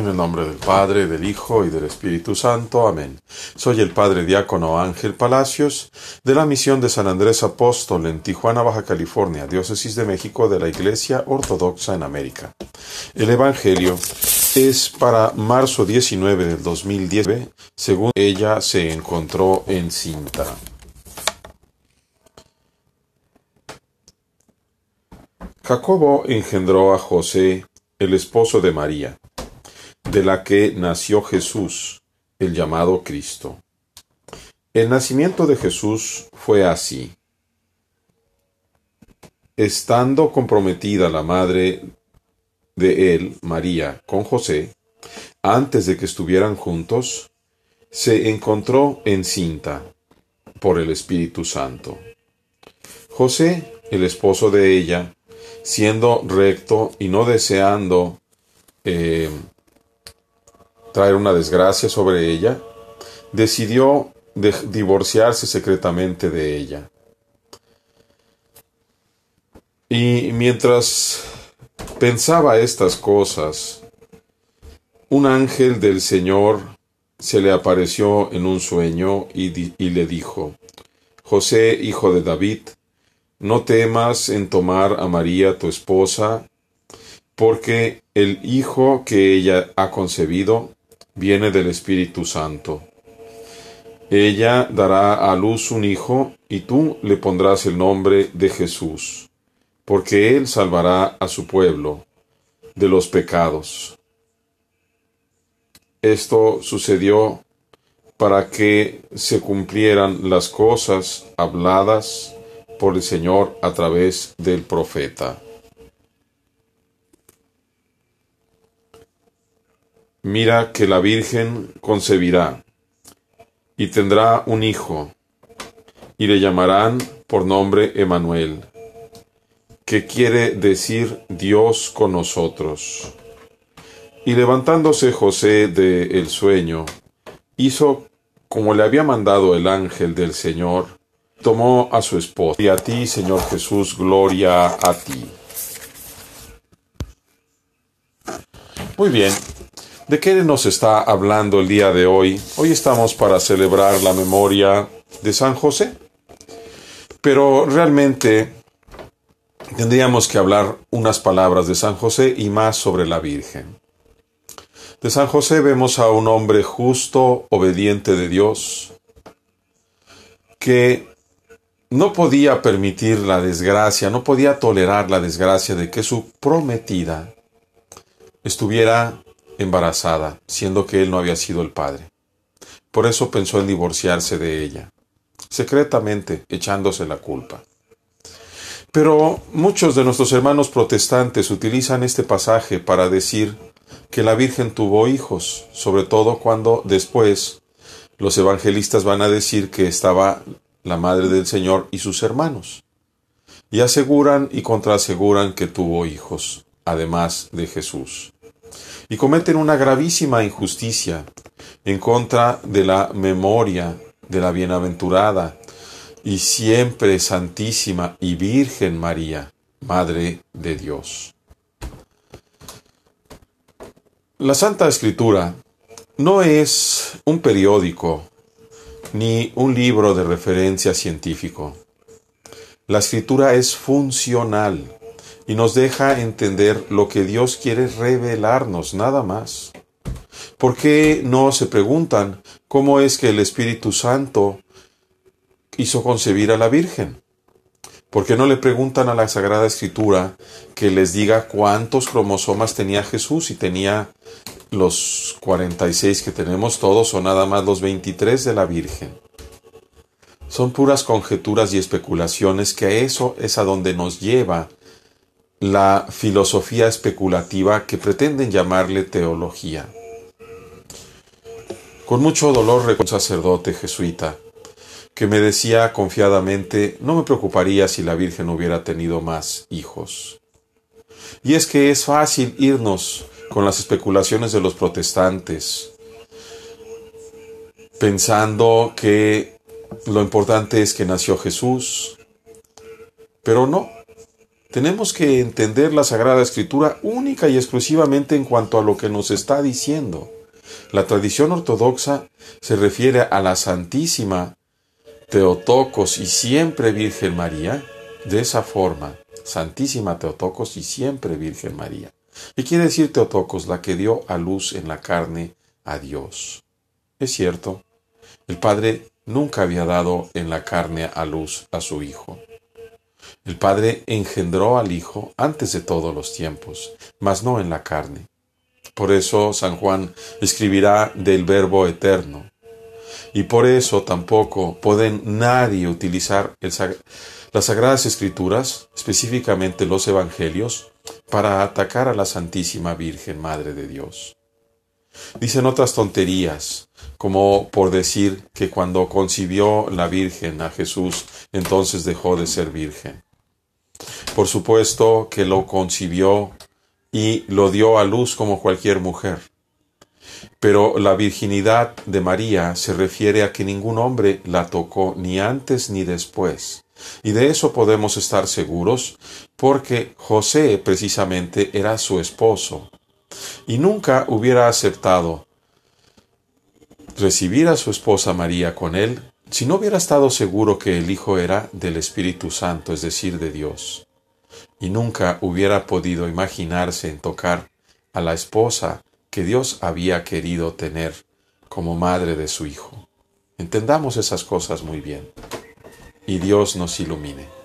En el nombre del Padre, del Hijo y del Espíritu Santo. Amén. Soy el Padre Diácono Ángel Palacios, de la misión de San Andrés Apóstol en Tijuana, Baja California, Diócesis de México de la Iglesia Ortodoxa en América. El Evangelio es para marzo 19 del 2010, según ella se encontró encinta. Jacobo engendró a José, el esposo de María de la que nació Jesús, el llamado Cristo. El nacimiento de Jesús fue así. Estando comprometida la madre de él, María, con José, antes de que estuvieran juntos, se encontró encinta por el Espíritu Santo. José, el esposo de ella, siendo recto y no deseando eh, traer una desgracia sobre ella, decidió divorciarse secretamente de ella. Y mientras pensaba estas cosas, un ángel del Señor se le apareció en un sueño y, y, le dijo, José, hijo de David, no temas en tomar a María tu esposa, porque el hijo que ella ha concebido viene del Espíritu Santo. Ella dará a luz un hijo, y tú le pondrás el nombre de Jesús, porque él salvará a su pueblo de los pecados. Esto sucedió para que se cumplieran las cosas habladas por el Señor a través del profeta. Mira que la Virgen concebirá y tendrá un hijo, y le llamarán por nombre Emanuel, que quiere decir Dios con nosotros. Y levantándose José de el sueño, hizo como le había mandado el ángel del Señor, tomó a su esposa. Y a ti, Señor Jesús, gloria a ti. Muy bien, ¿De qué nos está hablando el día de hoy? Hoy estamos para celebrar la memoria de San José. Pero realmente tendríamos que hablar unas palabras de San José y más sobre la Virgen. De San José vemos a un hombre justo, obediente de Dios, que no podía permitir la desgracia, no podía tolerar la desgracia de que su prometida estuviera embarazada, siendo que él no había sido el padre. Por eso pensó en divorciarse de ella, secretamente echándose la culpa. Pero muchos de nuestros hermanos protestantes utilizan este pasaje para decir que la Virgen tuvo hijos, sobre todo cuando después los evangelistas van a decir que estaba la Madre del Señor y sus hermanos. Y aseguran y contraaseguran que tuvo hijos, además de Jesús y cometen una gravísima injusticia en contra de la memoria de la bienaventurada y siempre Santísima y Virgen María, Madre de Dios. La Santa Escritura no es un periódico ni un libro de referencia científico. La escritura es funcional y nos deja entender lo que Dios quiere revelarnos, nada más. ¿Por qué no se preguntan cómo es que el Espíritu Santo hizo concebir a la Virgen? ¿Por qué no le preguntan a la Sagrada Escritura que les diga cuántos cromosomas tenía Jesús y tenía los 46 que tenemos todos o nada más los 23 de la Virgen? Son puras conjeturas y especulaciones que eso es a donde nos lleva la filosofía especulativa que pretenden llamarle teología. Con mucho dolor un sacerdote jesuita que me decía confiadamente no me preocuparía si la Virgen hubiera tenido más hijos. Y es que es fácil irnos con las especulaciones de los protestantes, pensando que lo importante es que nació Jesús, pero no, Tenemos que entender la Sagrada Escritura única y exclusivamente en cuanto a lo que nos está diciendo. La tradición ortodoxa se refiere a la Santísima Teotocos y siempre Virgen María de esa forma. Santísima Teotocos y siempre Virgen María. ¿Qué quiere decir Teotocos? La que dio a luz en la carne a Dios. Es cierto, el Padre nunca había dado en la carne a luz a su Hijo. El Padre engendró al Hijo antes de todos los tiempos, mas no en la carne. Por eso San Juan escribirá del Verbo eterno. Y por eso tampoco pueden nadie utilizar las Sagradas Escrituras, específicamente los Evangelios, para atacar a la Santísima Virgen Madre de Dios. Dicen otras tonterías, como por decir que cuando concibió la Virgen a Jesús, entonces dejó de ser virgen. Por supuesto que lo concibió y lo dio a luz como cualquier mujer. Pero la virginidad de María se refiere a que ningún hombre la tocó ni antes ni después. Y de eso podemos estar seguros porque José precisamente era su esposo y nunca hubiera aceptado recibir a su esposa María con él si no hubiera estado seguro que el Hijo era del Espíritu Santo, es decir, de Dios, y nunca hubiera podido imaginarse en tocar a la esposa que Dios había querido tener como madre de su Hijo. Entendamos esas cosas muy bien, y Dios nos ilumine.